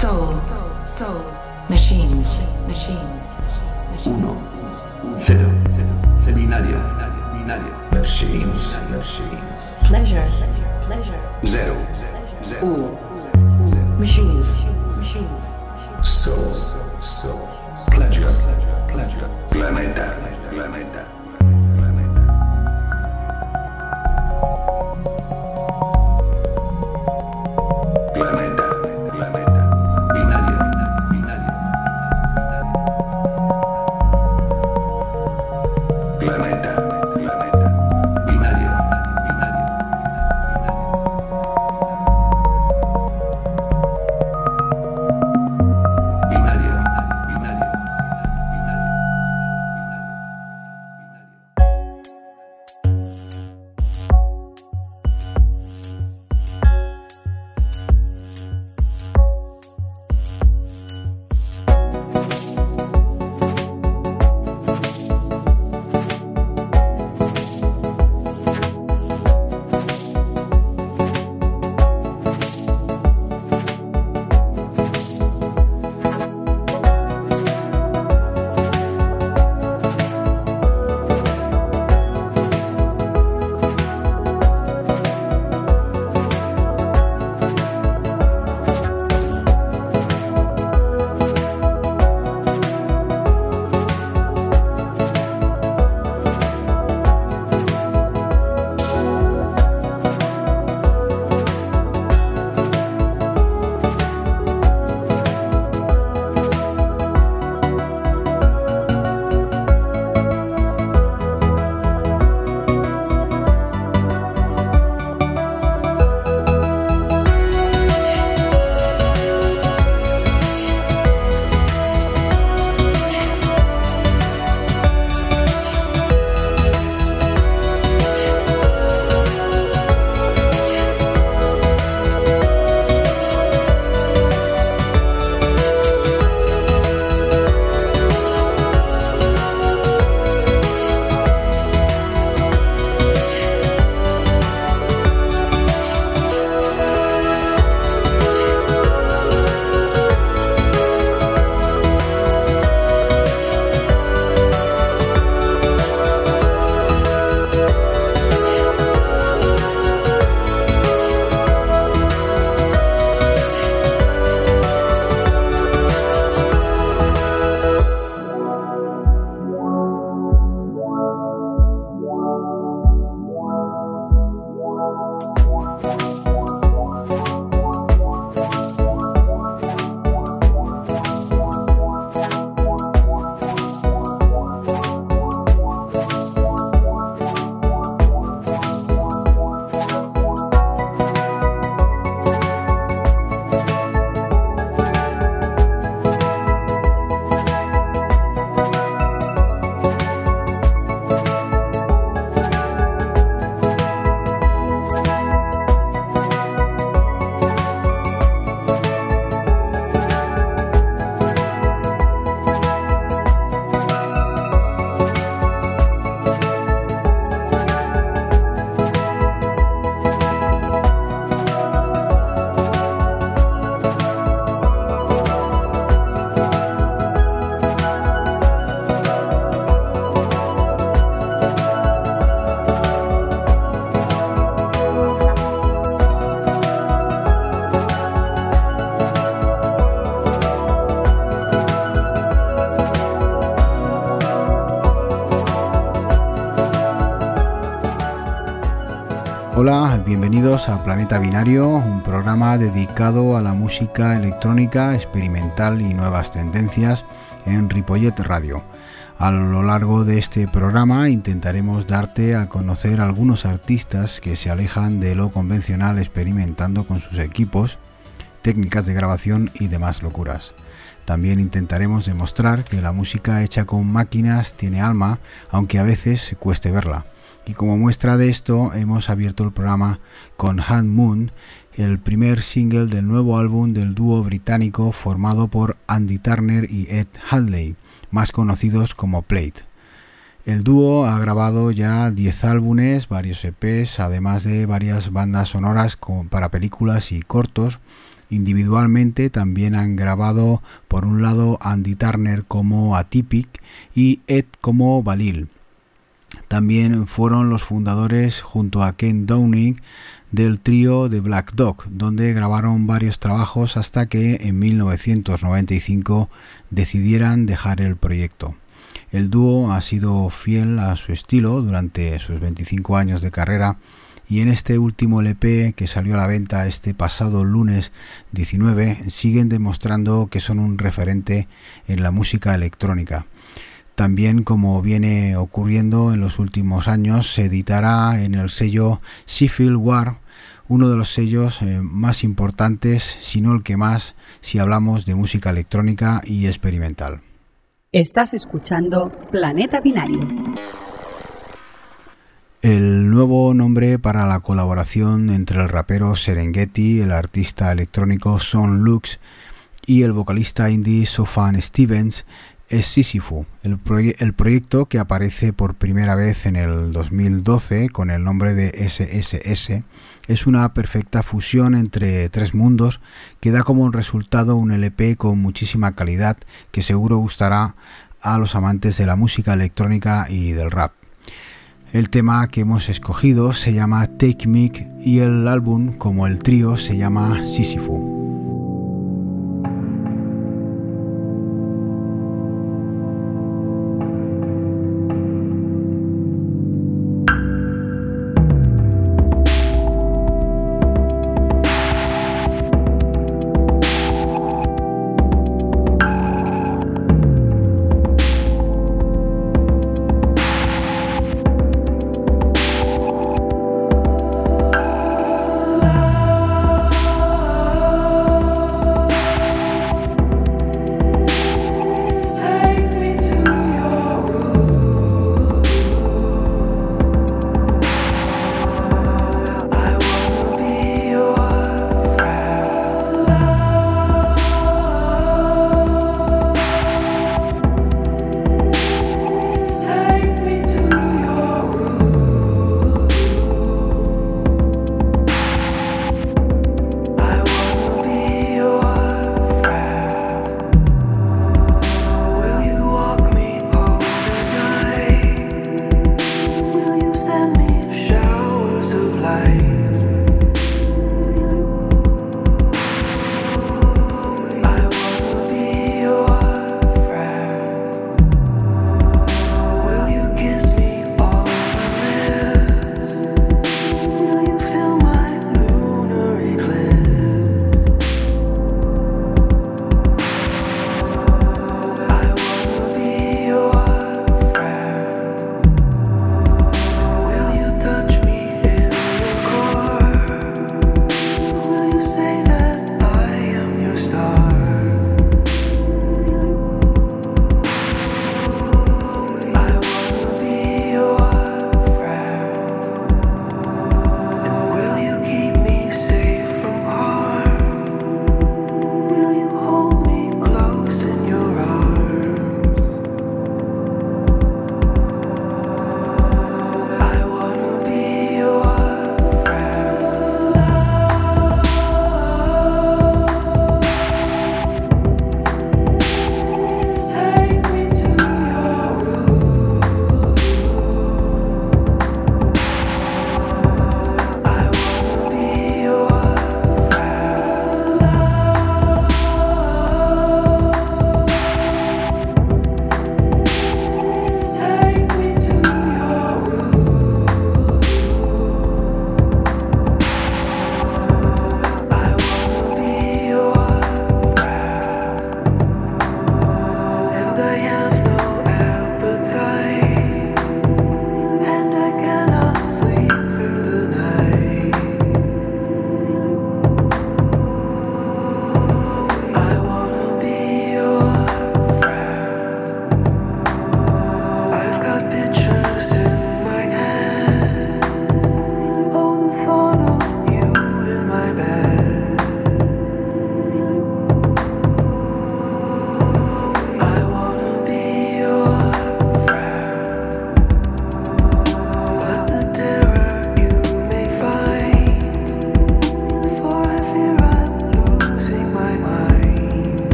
Soul, soul, machines, machines. Uno, cero, binario, binario. Machines, machines. Pleasure, pleasure. Zero, Uno, machines, machines. soul, soul. Pleasure, pleasure. Planeta, planeta. Planeta, bienvenidos a Planeta Binario, un programa dedicado a la música electrónica, experimental y nuevas tendencias en Ripollet Radio. A lo largo de este programa intentaremos darte a conocer algunos artistas que se alejan de lo convencional experimentando con sus equipos, técnicas de grabación y demás locuras. También intentaremos demostrar que la música hecha con máquinas tiene alma, aunque a veces cueste verla. Y como muestra de esto hemos abierto el programa con Hand Moon, el primer single del nuevo álbum del dúo británico formado por Andy Turner y Ed Hadley, más conocidos como Plate. El dúo ha grabado ya 10 álbumes, varios EPs, además de varias bandas sonoras para películas y cortos. Individualmente también han grabado por un lado Andy Turner como Atypic y Ed como Balil. También fueron los fundadores junto a Ken Downing del trío de Black Dog, donde grabaron varios trabajos hasta que en 1995 decidieran dejar el proyecto. El dúo ha sido fiel a su estilo durante sus 25 años de carrera y en este último LP que salió a la venta este pasado lunes 19 siguen demostrando que son un referente en la música electrónica. También, como viene ocurriendo en los últimos años, se editará en el sello Seafield War, uno de los sellos eh, más importantes, si no el que más, si hablamos de música electrónica y experimental. Estás escuchando Planeta Binario. El nuevo nombre para la colaboración entre el rapero Serengeti, el artista electrónico Son Lux y el vocalista indie Sofan Stevens es Sisyphus, el, proyecto que aparece por primera vez en el 2012 con el nombre de SSS, es una perfecta fusión entre tres mundos que da como resultado un LP con muchísima calidad que seguro gustará a los amantes de la música electrónica y del rap. El tema que hemos escogido se llama Take Me y el álbum, como el trío, se llama Sisyphus.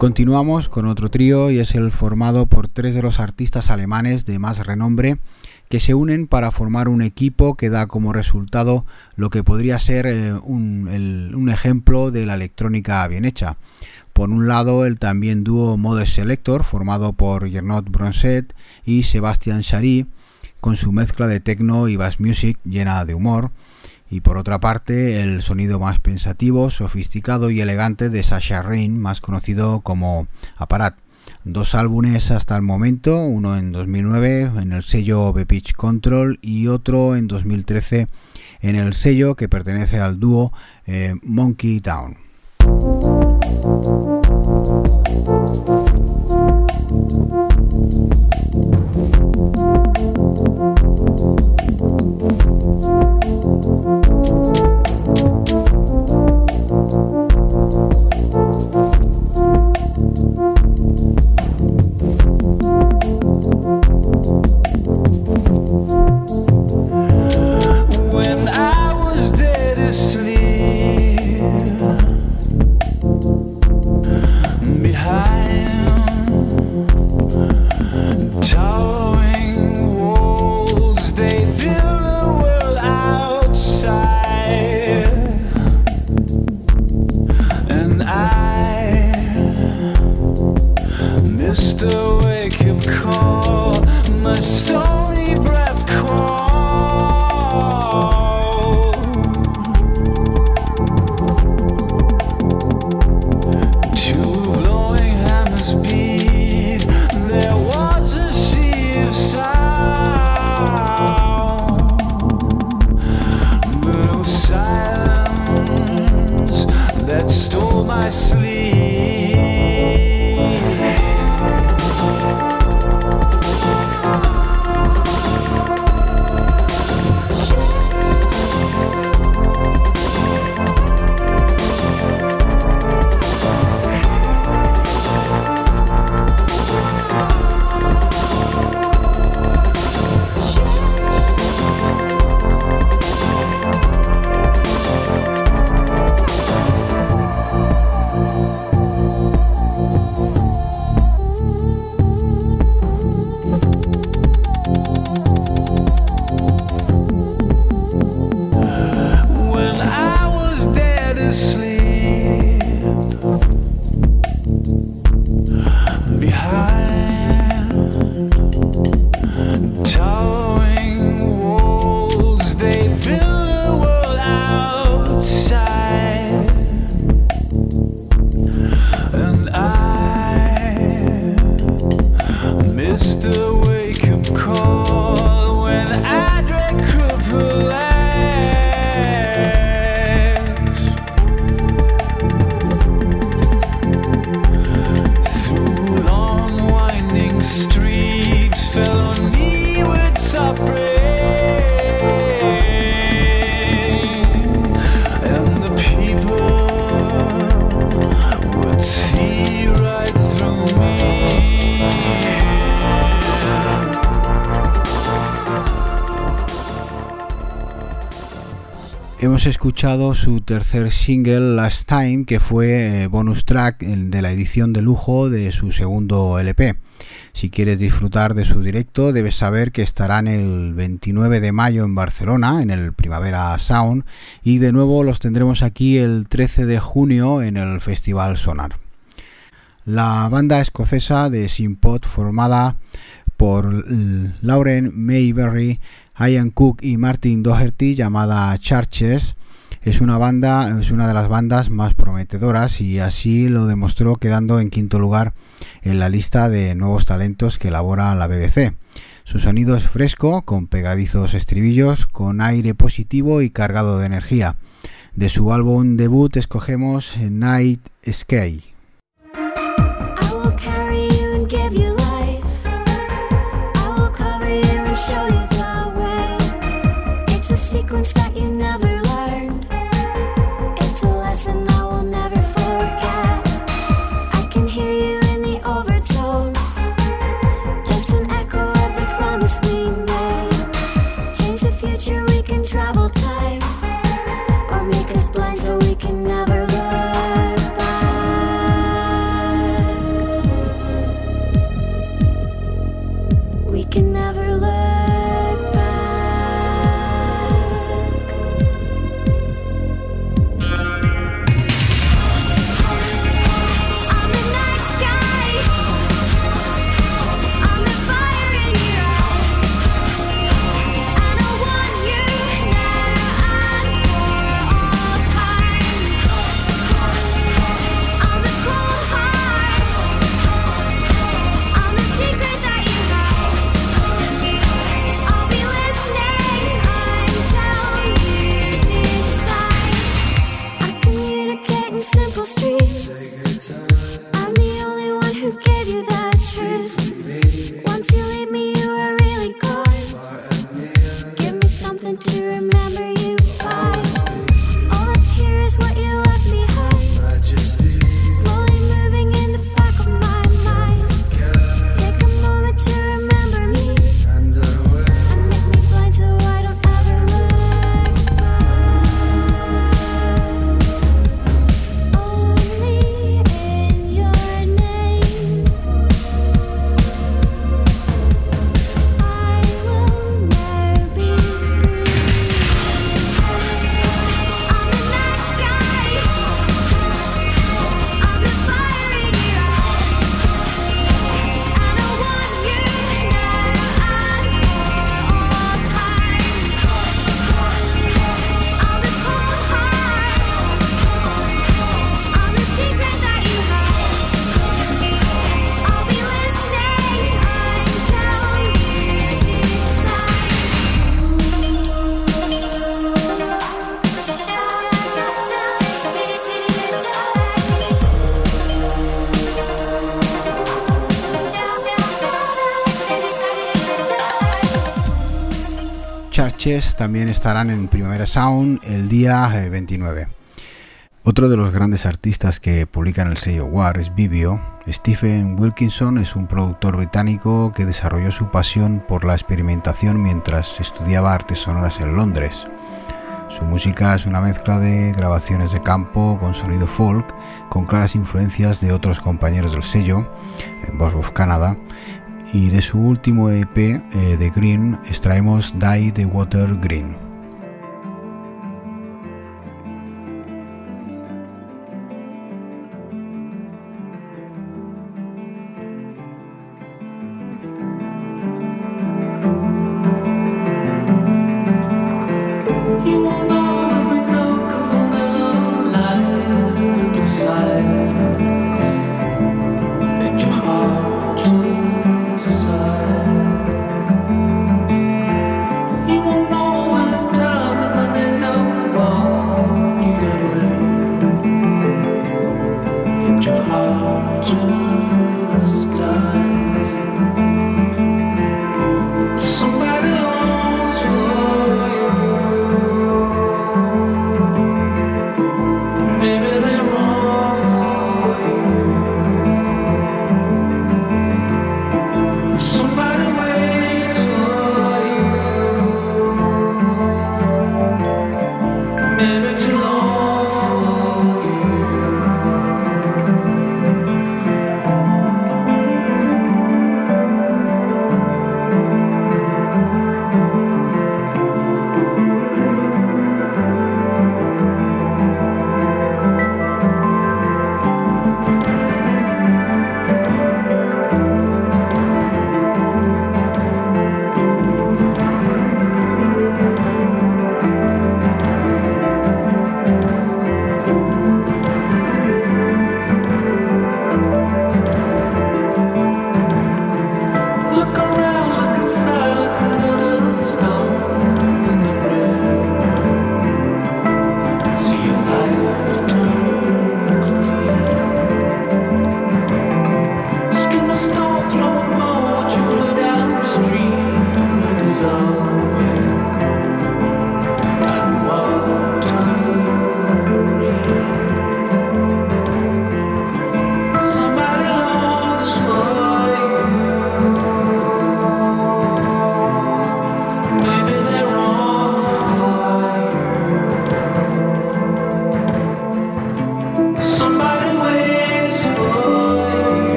Continuamos con otro trío y es el formado por tres de los artistas alemanes de más renombre que se unen para formar un equipo que da como resultado lo que podría ser eh, un, ejemplo de la electrónica bien hecha. Por un lado, el también dúo Mode Selector, formado por Gernot Bronset y Sebastian Chary, con su mezcla de techno y bass music llena de humor y por otra parte el sonido más pensativo, sofisticado y elegante de Sasha Rain, más conocido como Aparat. Dos álbumes hasta el momento, uno en 2009 en el sello The Pitch Control y otro en 2013 en el sello que pertenece al dúo eh, Monkey Town. Escuchado su tercer single Last Time, que fue eh, bonus track de la edición de lujo de su segundo LP. Si quieres disfrutar de su directo, debes saber que estarán el 29 de mayo en Barcelona, en el Primavera Sound, y de nuevo los tendremos aquí el 13 de junio en el Festival Sonar. La banda escocesa de Simpot, formada por Lauren Mayberry, Ian Cook y Martin Doherty, llamada Churches, es una banda, es una de las bandas más prometedoras y así lo demostró quedando en quinto lugar en la lista de nuevos talentos que elabora la BBC. Su sonido es fresco, con pegadizos estribillos, con aire positivo y cargado de energía. De su álbum debut escogemos Night Sky. También estarán en Primavera Sound el día 29. Eh, Otro de los grandes artistas que publican el sello War es Vivio. Stephen Wilkinson es un productor británico que desarrolló su pasión por la experimentación mientras estudiaba artes sonoras en Londres. Su música es una mezcla de grabaciones de campo con sonido folk, con claras influencias de otros compañeros del sello, Boss of Canada, y de su último EP eh, de Green extraemos Die the Water Green.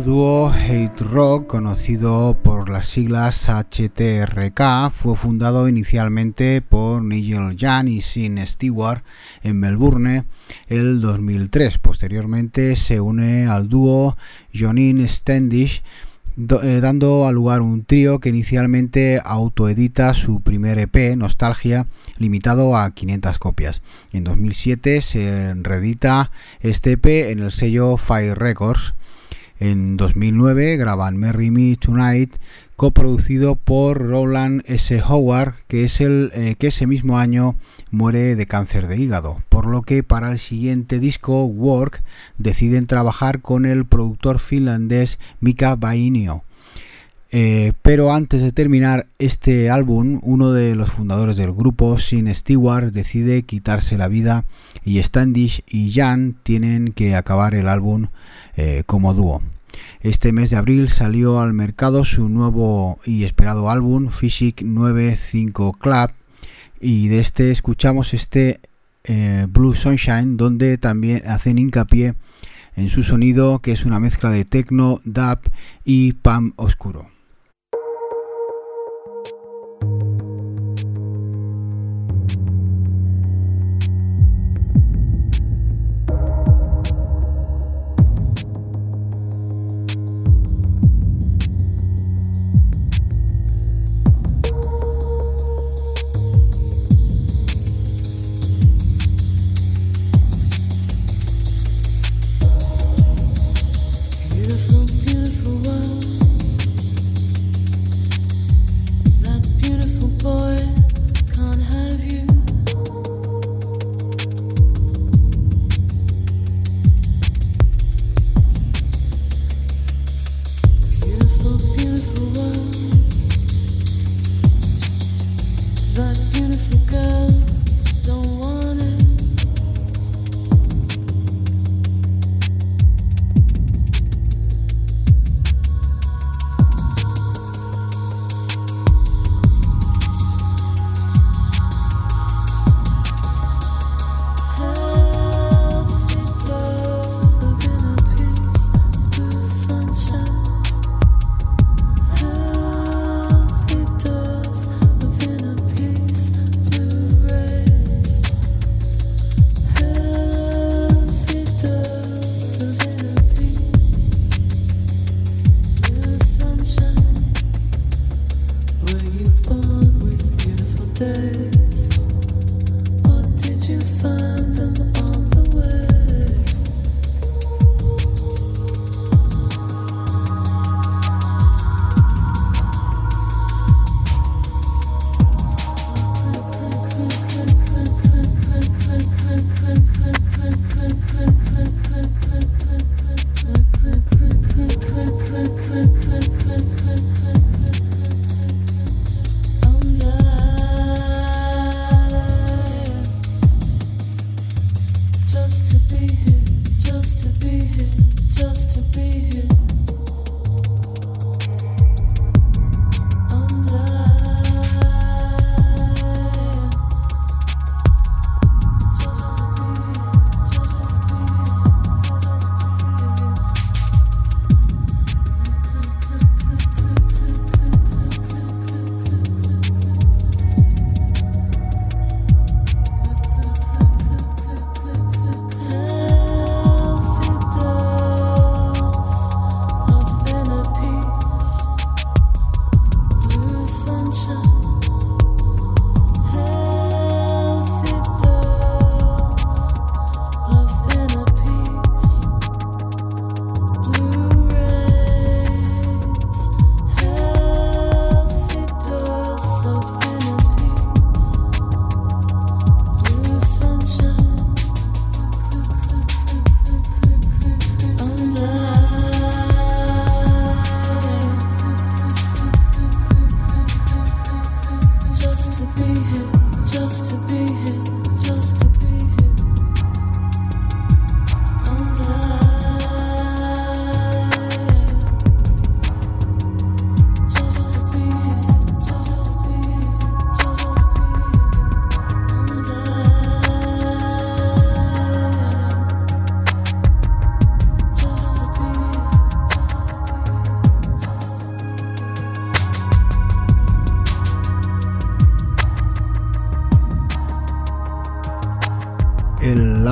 Dúo Hate Rock, conocido por las siglas HTRK, fue fundado inicialmente por Nigel Jan y Sin Stewart en Melbourne el 2003. Posteriormente se une al dúo Jonin Standish, eh, dando a lugar un trío que inicialmente autoedita su primer EP, Nostalgia, limitado a 500 copias. En 2007 se reedita este EP en el sello Fire Records en 2009 graban Merry Me Tonight, coproducido por Roland S. Howard, que, es el, eh, que ese mismo año muere de cáncer de hígado, por lo que para el siguiente disco, Work, deciden trabajar con el productor finlandés Mika Bainio. Eh, pero antes de terminar este álbum, uno de los fundadores del grupo, Sin Stewart, decide quitarse la vida y Standish y Jan tienen que acabar el álbum eh, como dúo. Este mes de abril salió al mercado su nuevo y esperado álbum Physic 95 Club y de este escuchamos este eh, Blue Sunshine donde también hacen hincapié en su sonido que es una mezcla de techno, dub y pam oscuro.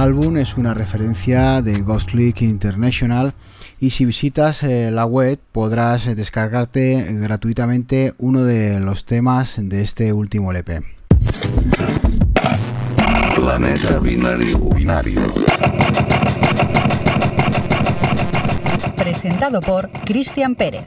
Álbum es una referencia de Ghost League International y si visitas eh, la web podrás eh, descargarte gratuitamente uno de los temas de este último LP. Planeta Binario. Binario. Presentado por Cristian Pérez.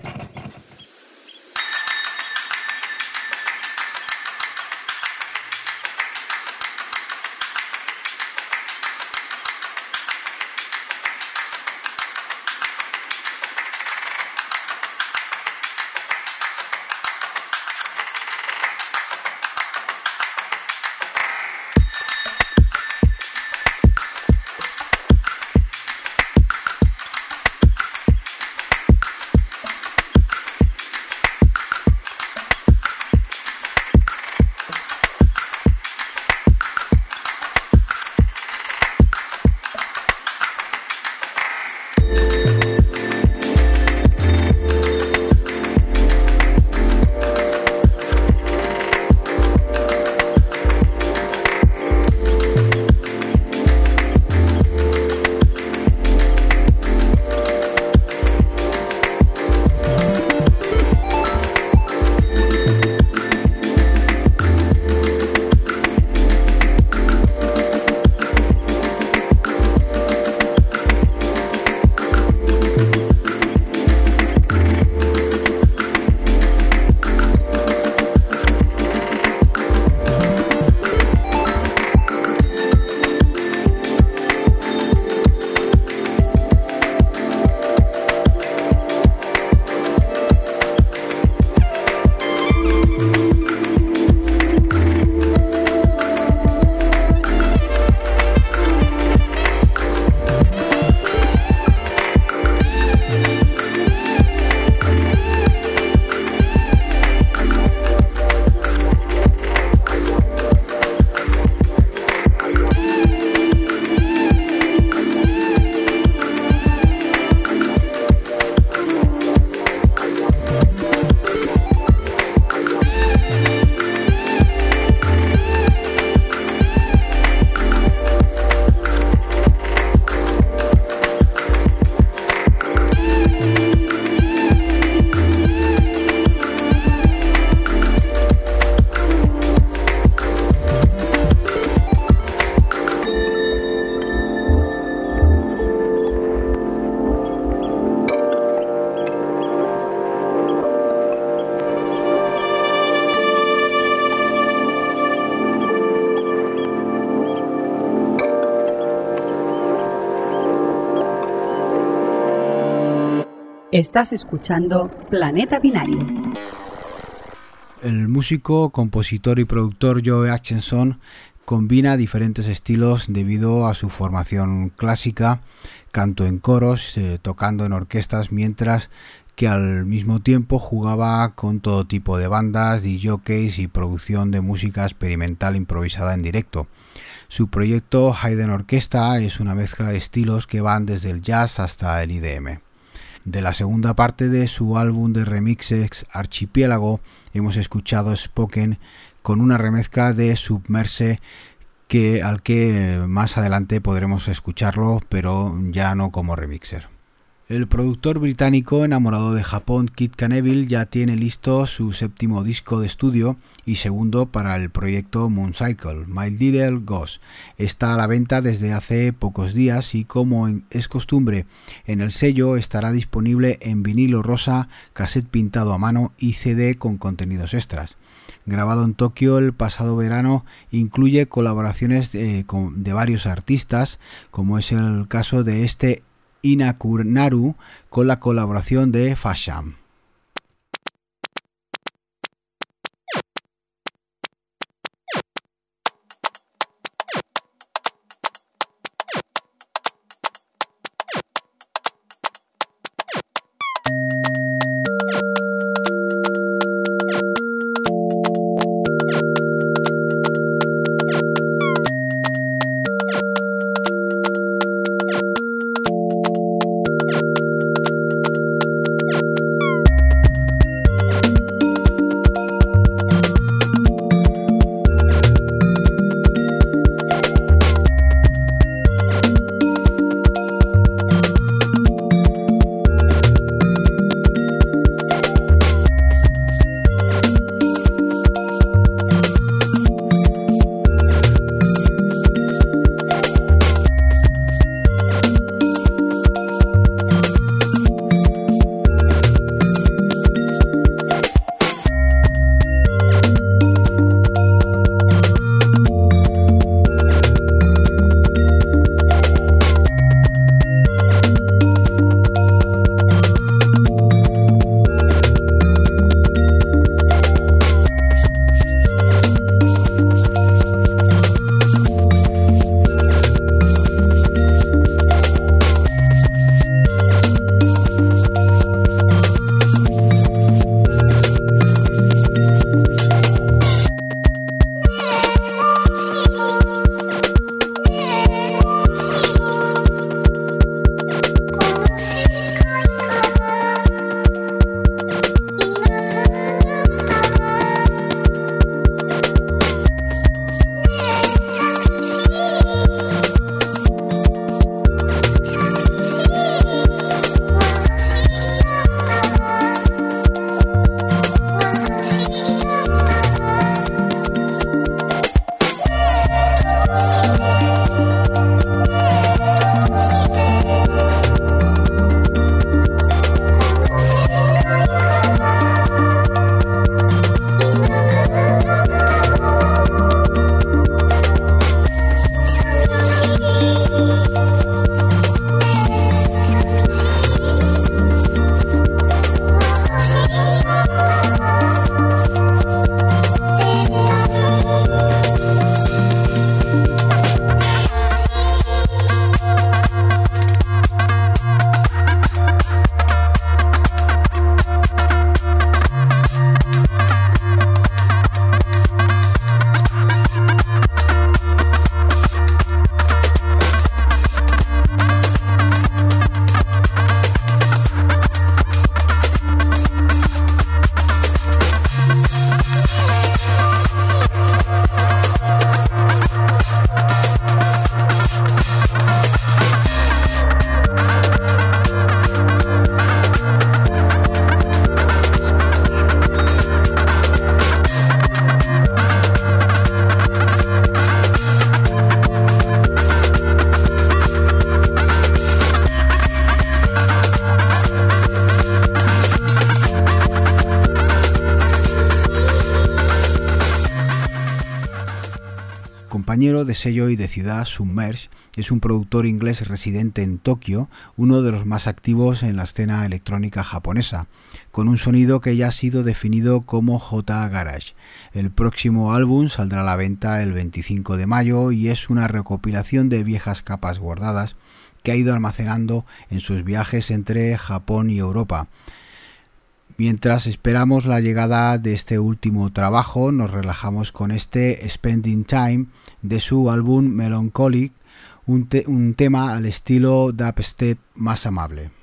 Estás escuchando Planeta Binario. El músico, compositor y productor Joe Atkinson combina diferentes estilos debido a su formación clásica, canto en coros, eh, tocando en orquestas, mientras que al mismo tiempo jugaba con todo tipo de bandas, DJs y producción de música experimental improvisada en directo. Su proyecto Hayden Orquesta es una mezcla de estilos que van desde el jazz hasta el IDM. De la segunda parte de su álbum de remixes Archipiélago hemos escuchado Spoken con una remezcla de Submerse que al que más adelante podremos escucharlo, pero ya no como remixer. El productor británico enamorado de Japón, Kit Caneville, ya tiene listo su séptimo disco de estudio y segundo para el proyecto Mooncycle, My Little Ghost. Está a la venta desde hace pocos días y como es costumbre en el sello estará disponible en vinilo rosa, cassette pintado a mano y CD con contenidos extras. Grabado en Tokio el pasado verano, incluye colaboraciones de, de varios artistas, como es el caso de este Inakurnaru con la colaboración de Fasham. Compañero de sello y de ciudad Submerge es un productor inglés residente en Tokio, uno de los más activos en la escena electrónica japonesa, con un sonido que ya ha sido definido como J Garage. El próximo álbum saldrá a la venta el 25 de mayo y es una recopilación de viejas capas guardadas que ha ido almacenando en sus viajes entre Japón y Europa. Mientras esperamos la llegada de este último trabajo, nos relajamos con este Spending Time de su álbum Melancholic, un, tema al estilo dubstep más amable.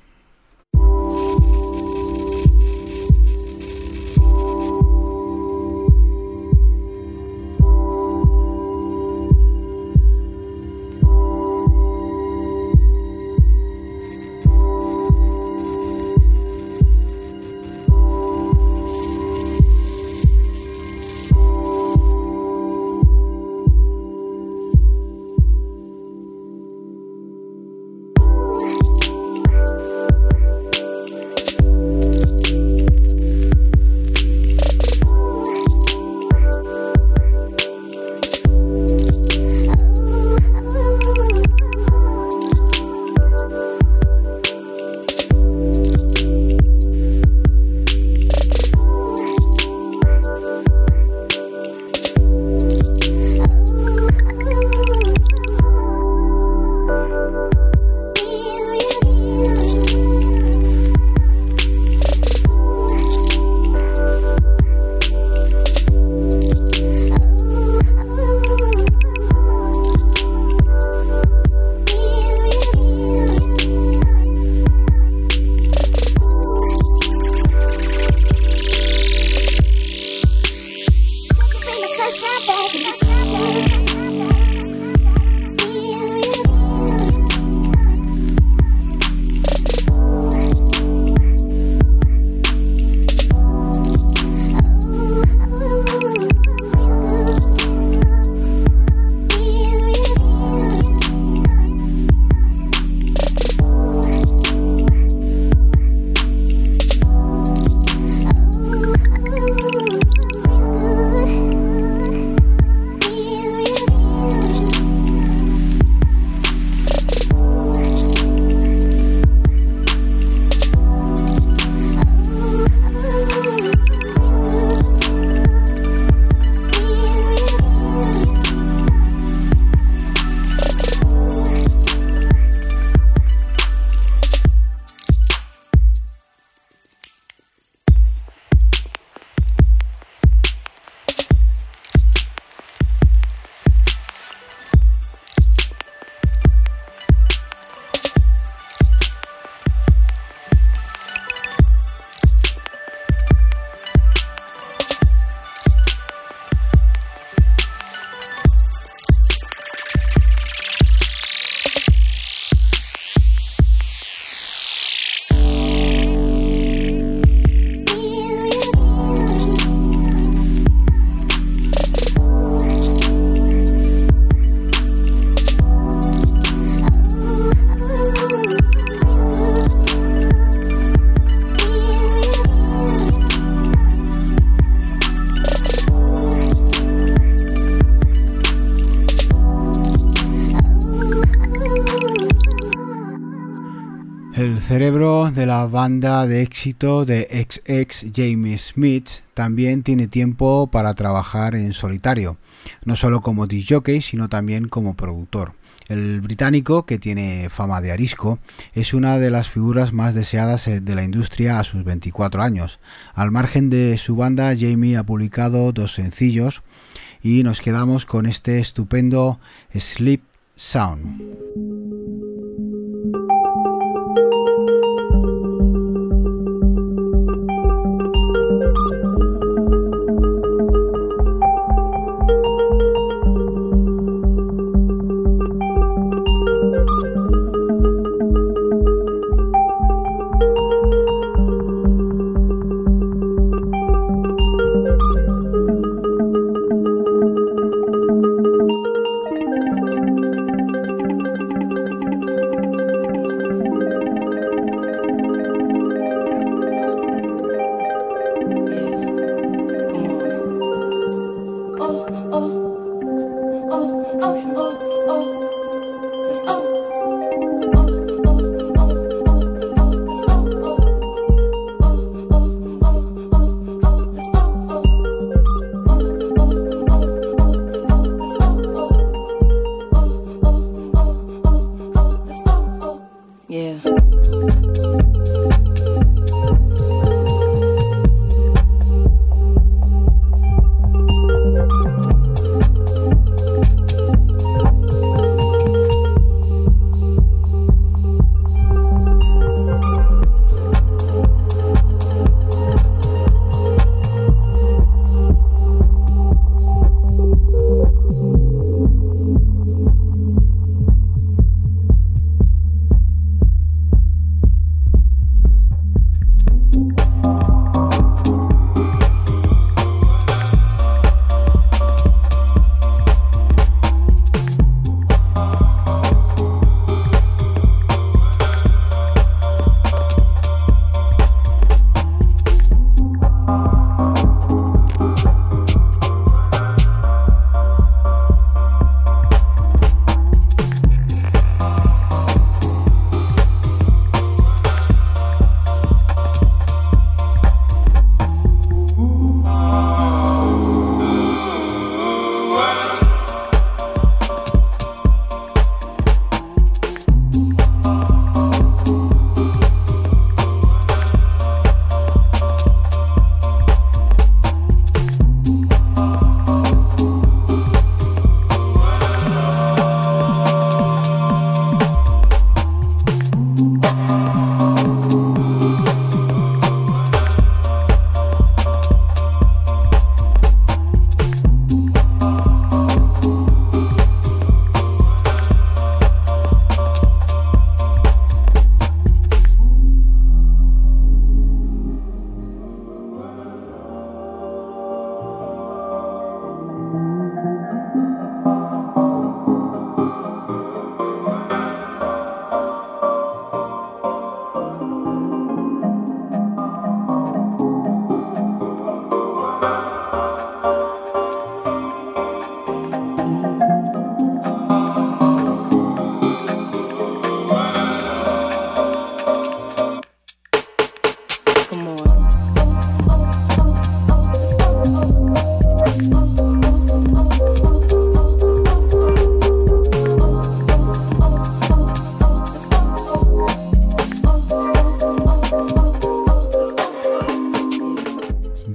Cerebro de la banda de éxito de ex Jamie Smith también tiene tiempo para trabajar en solitario, no solo como disc sino también como productor. El británico, que tiene fama de arisco, es una de las figuras más deseadas eh, de la industria a sus 24 años. Al margen de su banda, Jamie ha publicado dos sencillos y nos quedamos con este estupendo Sleep Sound.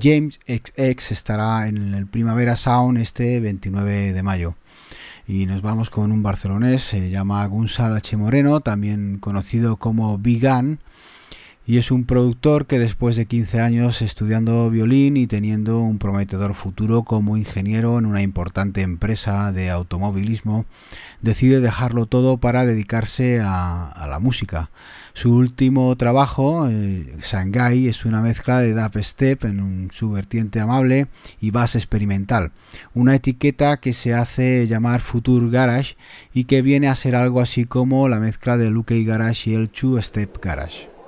James XX estará en el Primavera Sound este 29 de mayo. Y nos vamos con un barcelonés, se llama Gunsal H. Moreno, también conocido como Bigan, y es un productor que después de 15 años estudiando violín y teniendo un prometedor futuro como ingeniero en una importante empresa de automovilismo, decide dejarlo todo para dedicarse a, la música. Su último trabajo, eh, Shanghai, es una mezcla de dubstep en su vertiente amable y bass experimental, una etiqueta que se hace llamar Future Garage y que viene a ser algo así como la mezcla de Luke Garage y el Two Step Garage.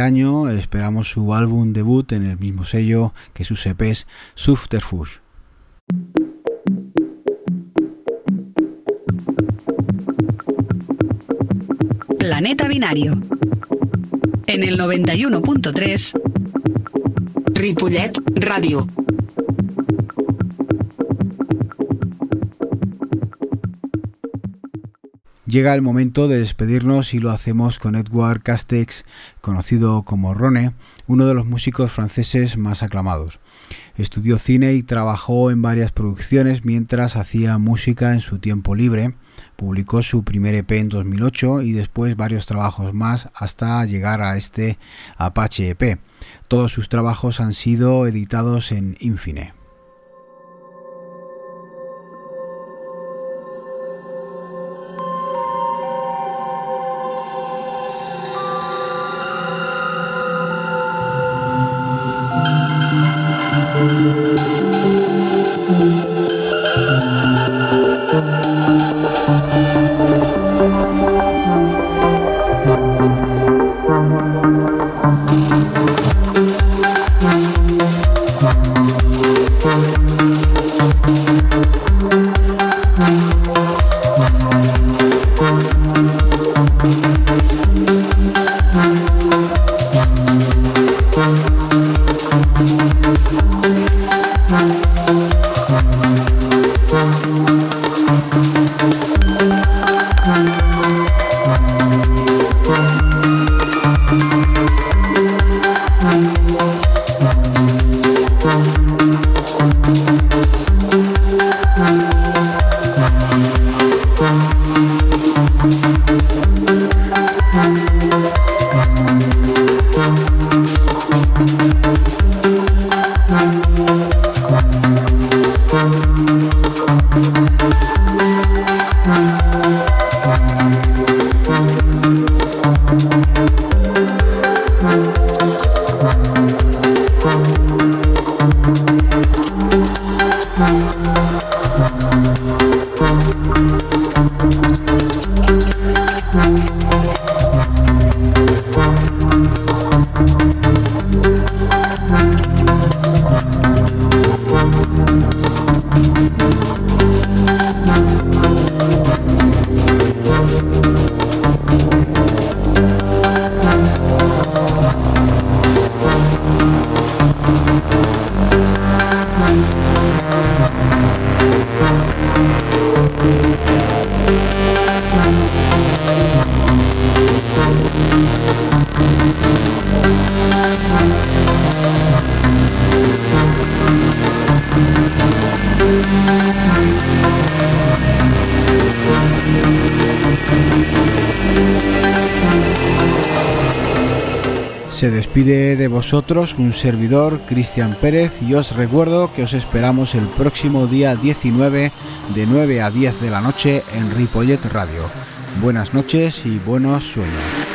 Año esperamos su álbum debut en el mismo sello que sus EPs Subterfuge. Planeta Binario. En el 91.3 Ripollet Radio. Llega el momento de despedirnos y lo hacemos con Edward Castex, conocido como Rone, uno de los músicos franceses más aclamados. Estudió cine y trabajó en varias producciones mientras hacía música en su tiempo libre. Publicó su primer EP en 2008 y después varios trabajos más hasta llegar a este Apache EP. Todos sus trabajos han sido editados en Infine. Se despide de vosotros un servidor, Cristian Pérez, y os recuerdo que os esperamos el próximo día 19 de 9 a 10 de la noche en Ripollet Radio. Buenas noches y buenos sueños.